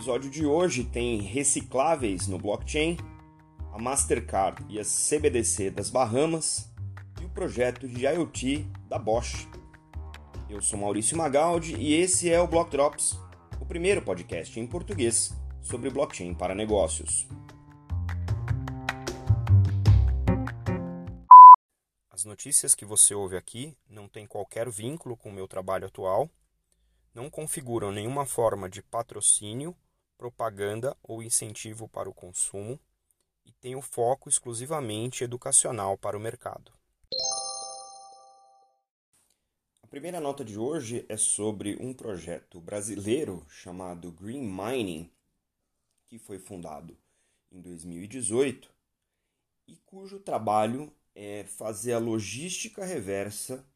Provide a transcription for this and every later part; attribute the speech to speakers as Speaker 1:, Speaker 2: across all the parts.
Speaker 1: episódio de hoje tem recicláveis no blockchain, a Mastercard e a CBDC das Bahamas e o projeto de IoT da Bosch. Eu sou Maurício Magaldi e esse é o Block Drops, o primeiro podcast em português sobre blockchain para negócios. As notícias que você ouve aqui não têm qualquer vínculo com o meu trabalho atual, não configuram nenhuma forma de patrocínio, propaganda ou incentivo para o consumo e têm o foco exclusivamente educacional para o mercado. A primeira nota de hoje é sobre um projeto brasileiro chamado Green Mining, que foi fundado em 2018 e cujo trabalho é fazer a logística reversa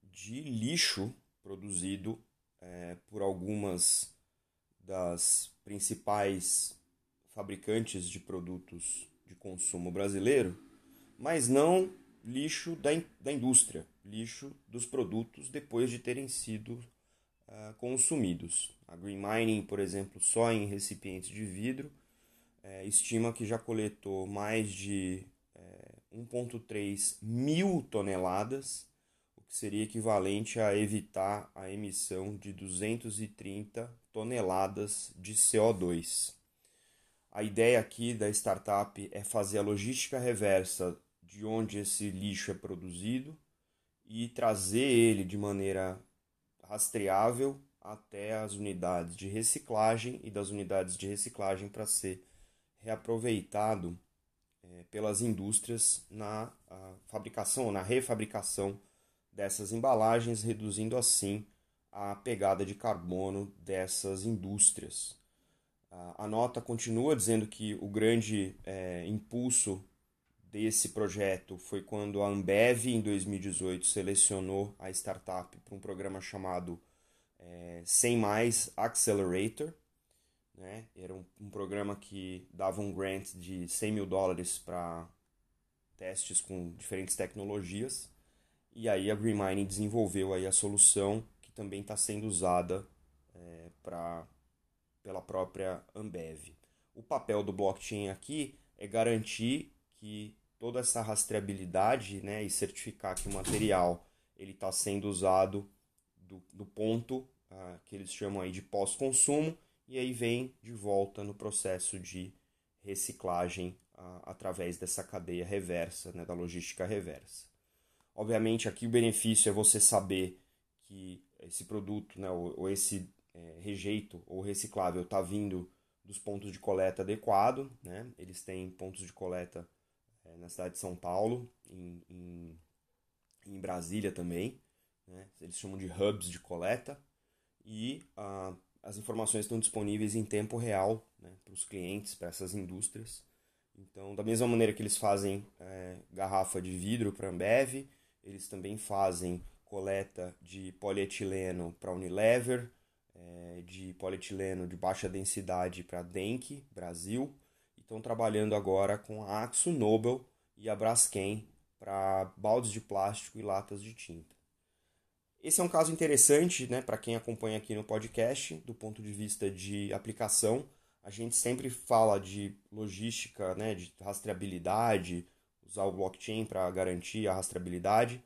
Speaker 1: de lixo produzido é, por algumas das principais fabricantes de produtos de consumo brasileiro, mas não lixo da, in da indústria, lixo dos produtos depois de terem sido uh, consumidos. A Green Mining, por exemplo, só em recipientes de vidro, é, estima que já coletou mais de 1,3 mil toneladas, seria equivalente a evitar a emissão de 230 toneladas de CO2. A ideia aqui da startup é fazer a logística reversa de onde esse lixo é produzido e trazer ele de maneira rastreável até as unidades de reciclagem e das unidades de reciclagem para ser reaproveitado é, pelas indústrias na fabricação ou na refabricação dessas embalagens, reduzindo assim a pegada de carbono dessas indústrias. A nota continua dizendo que o grande é, impulso desse projeto foi quando a Ambev, em 2018, selecionou a startup para um programa chamado é, Sem Mais Accelerator, né? Era um, um, programa que dava um grant de 100 mil dólares para testes com diferentes tecnologias. E aí a Green Mining desenvolveu aí a solução que também está sendo usada é, pra, pela própria Ambev. O papel do blockchain aqui é garantir que toda essa rastreabilidade né, e certificar que o material ele está sendo usado do, do ponto uh, que eles chamam aí de pós-consumo e aí vem de volta no processo de reciclagem a, através dessa cadeia reversa, né, da logística reversa. Obviamente, aqui o benefício é você saber que esse produto, né, ou, ou esse é, rejeito ou reciclável está vindo dos pontos de coleta adequado. Né? Eles têm pontos de coleta é, na cidade de São Paulo, em, em, em Brasília também. Né? Eles chamam de hubs de coleta. E ah, as informações estão disponíveis em tempo real né, para os clientes, para essas indústrias. Então, da mesma maneira que eles fazem é, garrafa de vidro para Ambev, eles também fazem coleta de polietileno para Unilever, é, de polietileno de baixa densidade para Denk, Brasil, e estão trabalhando agora com a Axo Nobel e a Braskem para baldes de plástico e latas de tinta. Esse é um caso interessante né, para quem acompanha aqui no podcast, do ponto de vista de aplicação. A gente sempre fala de logística, né, de rastreabilidade, usar o blockchain para garantir a rastreabilidade.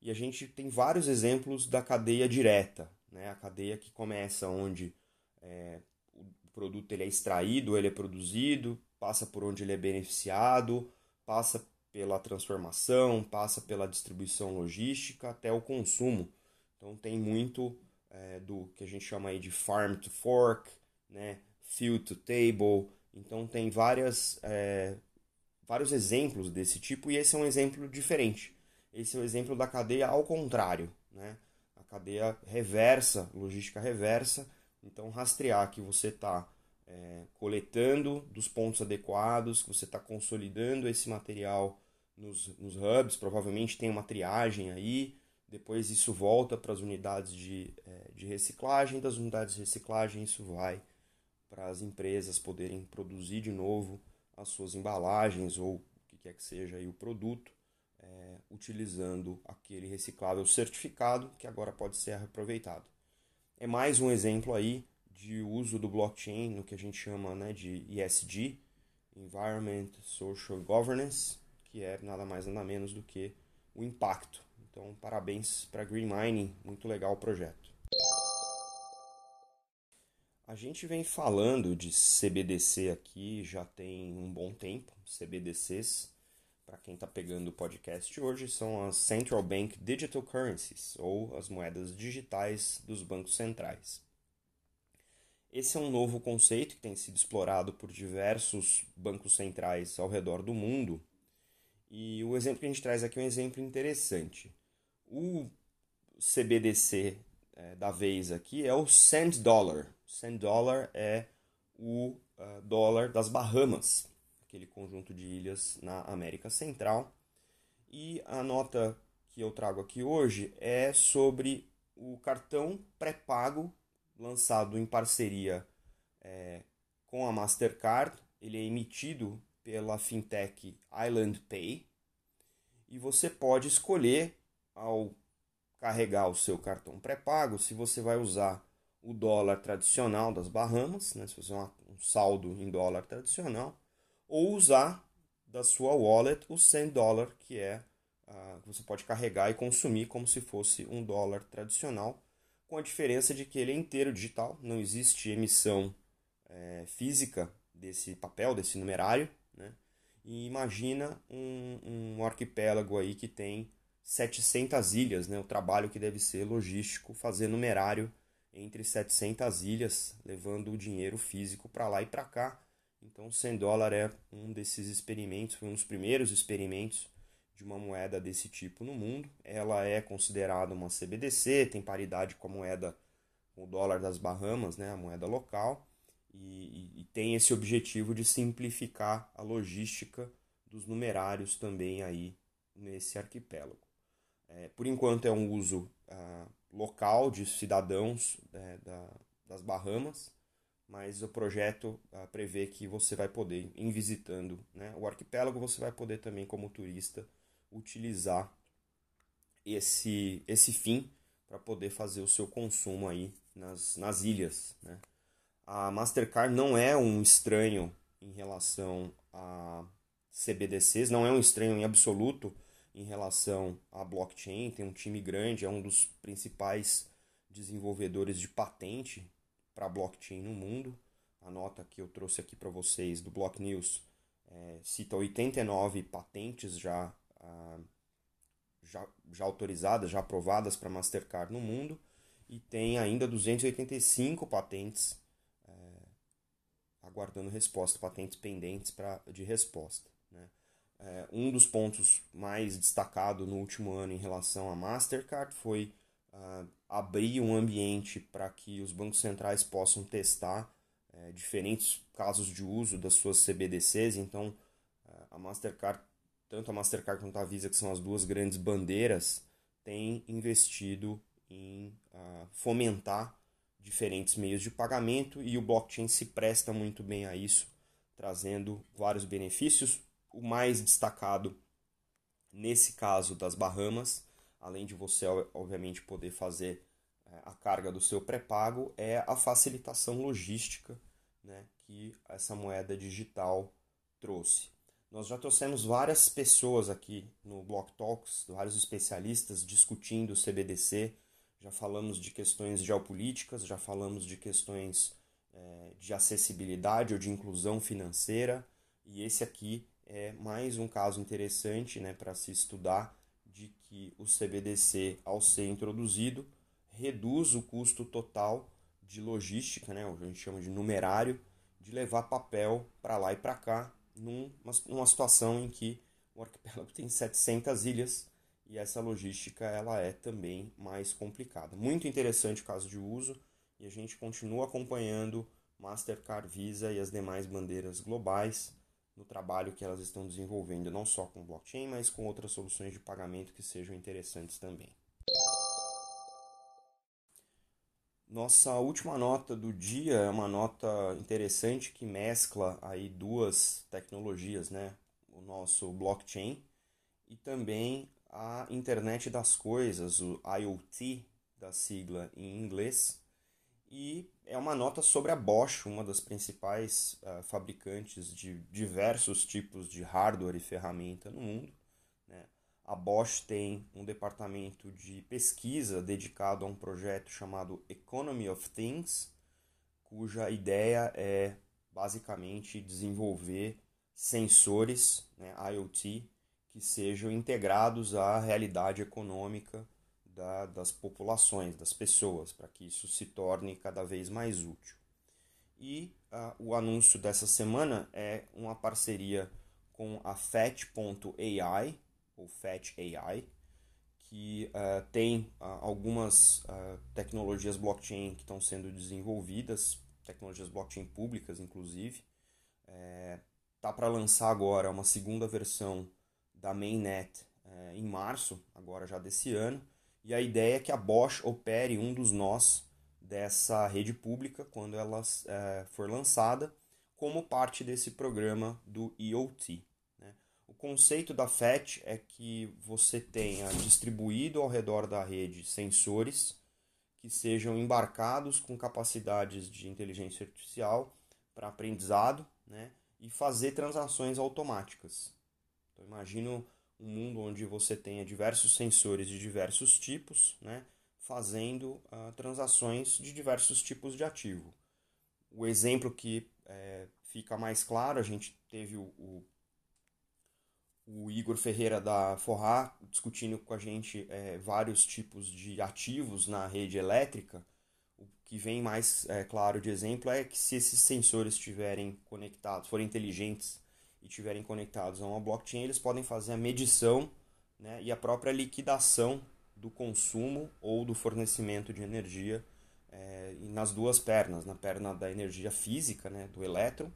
Speaker 1: E a gente tem vários exemplos da cadeia direta, né, a cadeia que começa onde é, o produto ele é extraído, ele é produzido, passa por onde ele é beneficiado, passa pela transformação, passa pela distribuição logística até o consumo então tem muito é, do que a gente chama aí de farm to fork, né? field to table. Então tem várias, é, vários exemplos desse tipo e esse é um exemplo diferente. Esse é o exemplo da cadeia ao contrário, né? a cadeia reversa, logística reversa. Então rastrear que você está é, coletando dos pontos adequados, que você está consolidando esse material nos, nos hubs, provavelmente tem uma triagem aí, depois isso volta para as unidades de, é, de reciclagem, das unidades de reciclagem isso vai para as empresas poderem produzir de novo as suas embalagens ou o que quer que seja aí o produto, é, utilizando aquele reciclável certificado que agora pode ser aproveitado. É mais um exemplo aí de uso do blockchain no que a gente chama né, de ESG, Environment, Social Governance, que é nada mais nada menos do que o impacto. Então, parabéns para Green Mining, muito legal o projeto. A gente vem falando de CBDC aqui já tem um bom tempo. CBDCs, para quem está pegando o podcast hoje, são as Central Bank Digital Currencies, ou as moedas digitais dos bancos centrais. Esse é um novo conceito que tem sido explorado por diversos bancos centrais ao redor do mundo. E o exemplo que a gente traz aqui é um exemplo interessante. O CBDC é, da vez aqui é o Cent Dollar. Cent Dollar é o uh, dólar das Bahamas, aquele conjunto de ilhas na América Central. E a nota que eu trago aqui hoje é sobre o cartão pré-pago lançado em parceria é, com a Mastercard. Ele é emitido pela fintech Island Pay e você pode escolher ao carregar o seu cartão pré-pago se você vai usar o dólar tradicional das Bahamas, né, se você um saldo em dólar tradicional, ou usar da sua wallet o 100 dólar que é uh, você pode carregar e consumir como se fosse um dólar tradicional com a diferença de que ele é inteiro digital, não existe emissão é, física desse papel, desse numerário, né? E imagina um, um arquipélago aí que tem 700 ilhas, né? O trabalho que deve ser logístico fazer numerário entre 700 ilhas, levando o dinheiro físico para lá e para cá. Então, 100 dólares é um desses experimentos, foi um dos primeiros experimentos de uma moeda desse tipo no mundo. Ela é considerada uma CBDC, tem paridade com a moeda, o dólar das Bahamas, né, a moeda local, e, e, tem esse objetivo de simplificar a logística dos numerários também aí nesse arquipélago. É, por enquanto é um uso ah, local de cidadãos é, da, das Bahamas, mas o projeto ah, prevê que você vai poder, em visitando né, o arquipélago, você vai poder também, como turista, utilizar esse, esse fim para poder fazer o seu consumo aí nas, nas ilhas. Né? A Mastercard não é um estranho em relação a CBDCs, não é um estranho em absoluto em relação a blockchain, tem um time grande, é um dos principais desenvolvedores de patente para blockchain no mundo. A nota que eu trouxe aqui para vocês do Block News é, cita 89 patentes já já, já autorizadas, já aprovadas para Mastercard no mundo e tem ainda 285 patentes é, aguardando resposta, patentes pendentes pra, de resposta. É, um dos pontos mais destacado no último ano em relação à Mastercard foi uh, abrir um ambiente para que os bancos centrais possam testar é, diferentes casos de uso das suas CBDCs. Então, uh, a Mastercard tanto a Mastercard quanto a Visa, que são as duas grandes bandeiras, têm investido em uh, fomentar diferentes meios de pagamento e o blockchain se presta muito bem a isso, trazendo vários benefícios. O mais destacado nesse caso das Bahamas, além de você obviamente poder fazer uh, a carga do seu pré-pago, é a facilitação logística né, que essa moeda digital trouxe. Nós já trouxemos várias pessoas aqui no Block Talks, vários especialistas discutindo o CBDC. Já falamos de questões geopolíticas, já falamos de questões é, de acessibilidade ou de inclusão financeira. E esse aqui é mais um caso interessante né, para se estudar de que o CBDC, ao ser introduzido, reduz o custo total de logística, né, o que a gente chama de numerário, de levar papel para lá e para cá numa, numa situação em que o arquipélago tem 700 ilhas e essa logística ela é também mais complicada. Muito interessante o caso de uso e a gente continua acompanhando Mastercard, Visa e as demais bandeiras globais no trabalho que elas estão desenvolvendo, não só com blockchain, mas com outras soluções de pagamento que sejam interessantes também. Nossa última nota do dia é uma nota interessante que mescla aí duas tecnologias, né? O nosso blockchain e também a internet das coisas, o IoT da sigla em inglês. E é uma nota sobre a Bosch, uma das principais uh, fabricantes de diversos tipos de hardware e ferramenta no mundo. Né? A Bosch tem um departamento de pesquisa dedicado a um projeto chamado Economy of Things, cuja ideia é basicamente desenvolver sensores né, IoT que sejam integrados à realidade econômica da, das populações, das pessoas, para que isso se torne cada vez mais útil. E uh, o anúncio dessa semana é uma parceria com a Fetch.ai, ou Fetch AI, que uh, tem uh, algumas tecnologias blockchain que estão sendo desenvolvidas, tecnologias blockchain públicas, inclusive. É, para lançar agora uma segunda versão da mainnet é, em março, agora já desse ano, e a ideia é que a Bosch opere um dos nós dessa rede pública quando ela é, for lançada, como parte desse programa do IoT. Né? O conceito da FET é que você tenha distribuído ao redor da rede sensores que sejam embarcados com capacidades de inteligência artificial para aprendizado né? e fazer transações automáticas. Então, imagino um mundo onde você tenha diversos sensores de diversos tipos, né, fazendo uh, transações de diversos tipos de ativo. O exemplo que é, fica mais claro, a gente teve o, o, o Igor Ferreira da Forrar discutindo com a gente é, vários tipos de ativos na rede elétrica. O que vem mais é, claro de exemplo é que se esses sensores estiverem conectados, forem inteligentes e estiverem conectados a uma blockchain, eles podem fazer a medição né, e a própria liquidação do consumo ou do fornecimento de energia é, nas duas pernas, na perna da energia física, né, do elétron,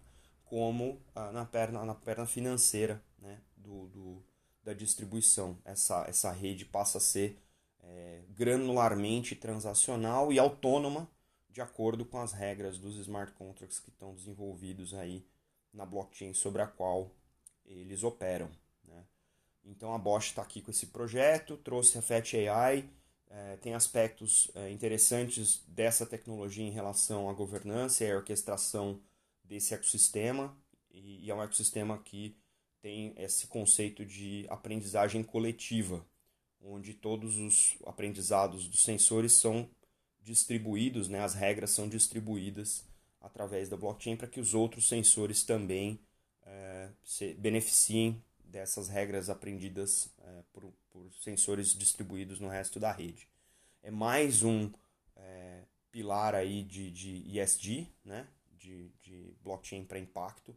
Speaker 1: como ah, na, perna, na perna financeira né, do, do, da distribuição. Essa, essa rede passa a ser é, granularmente transacional e autônoma de acordo com as regras dos smart contracts que estão desenvolvidos aí na blockchain sobre a qual eles operam. Né? Então a Bosch está aqui com esse projeto, trouxe a Fetch AI, é, tem aspectos é, interessantes dessa tecnologia em relação à governança e à orquestração desse ecossistema, e, e é um ecossistema que tem esse conceito de aprendizagem coletiva, onde todos os aprendizados dos sensores são distribuídos, né, as regras são distribuídas através da blockchain para que os outros sensores também é, se beneficiem dessas regras aprendidas é, por, por, sensores distribuídos no resto da rede. É mais um é, pilar aí de, de ESG, né? de, de blockchain para impacto,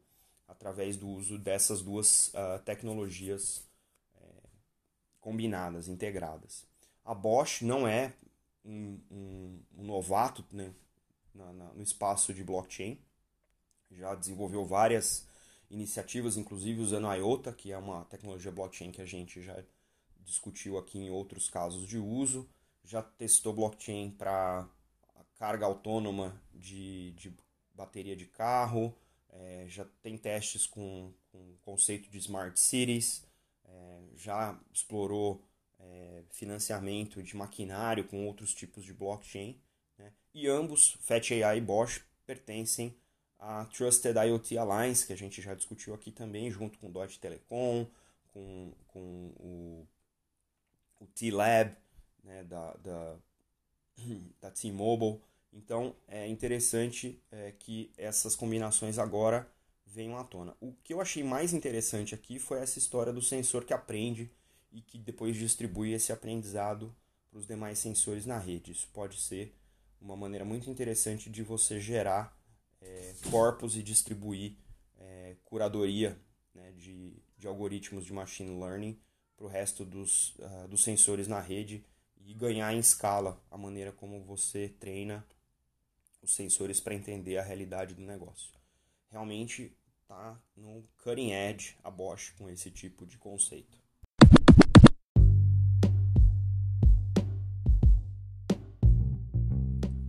Speaker 1: através do uso dessas duas uh, tecnologias é, combinadas, integradas. A Bosch não é um, um, um novato né, no espaço de blockchain. Já desenvolveu várias iniciativas, inclusive usando a IOTA, que é uma tecnologia blockchain que a gente já discutiu aqui em outros casos de uso. Já testou blockchain para carga autônoma de, de bateria de carro, é, já tem testes com, com o conceito de smart cities, é, já explorou é, financiamento de maquinário com outros tipos de blockchain. E ambos, FetchAI e Bosch, pertencem à Trusted IoT Alliance, que a gente já discutiu aqui também, junto com o Deutsche Telekom, com, com o, o T-Lab né, da, da, da T-Mobile. Então é interessante é, que essas combinações agora venham à tona. O que eu achei mais interessante aqui foi essa história do sensor que aprende e que depois distribui esse aprendizado para os demais sensores na rede. Isso pode ser uma maneira muito interessante de você gerar é, corpos e distribuir é, curadoria né, de, de algoritmos de machine learning para o resto dos, uh, dos sensores na rede e ganhar em escala a maneira como você treina os sensores para entender a realidade do negócio. Realmente está no cutting edge a Bosch com esse tipo de conceito.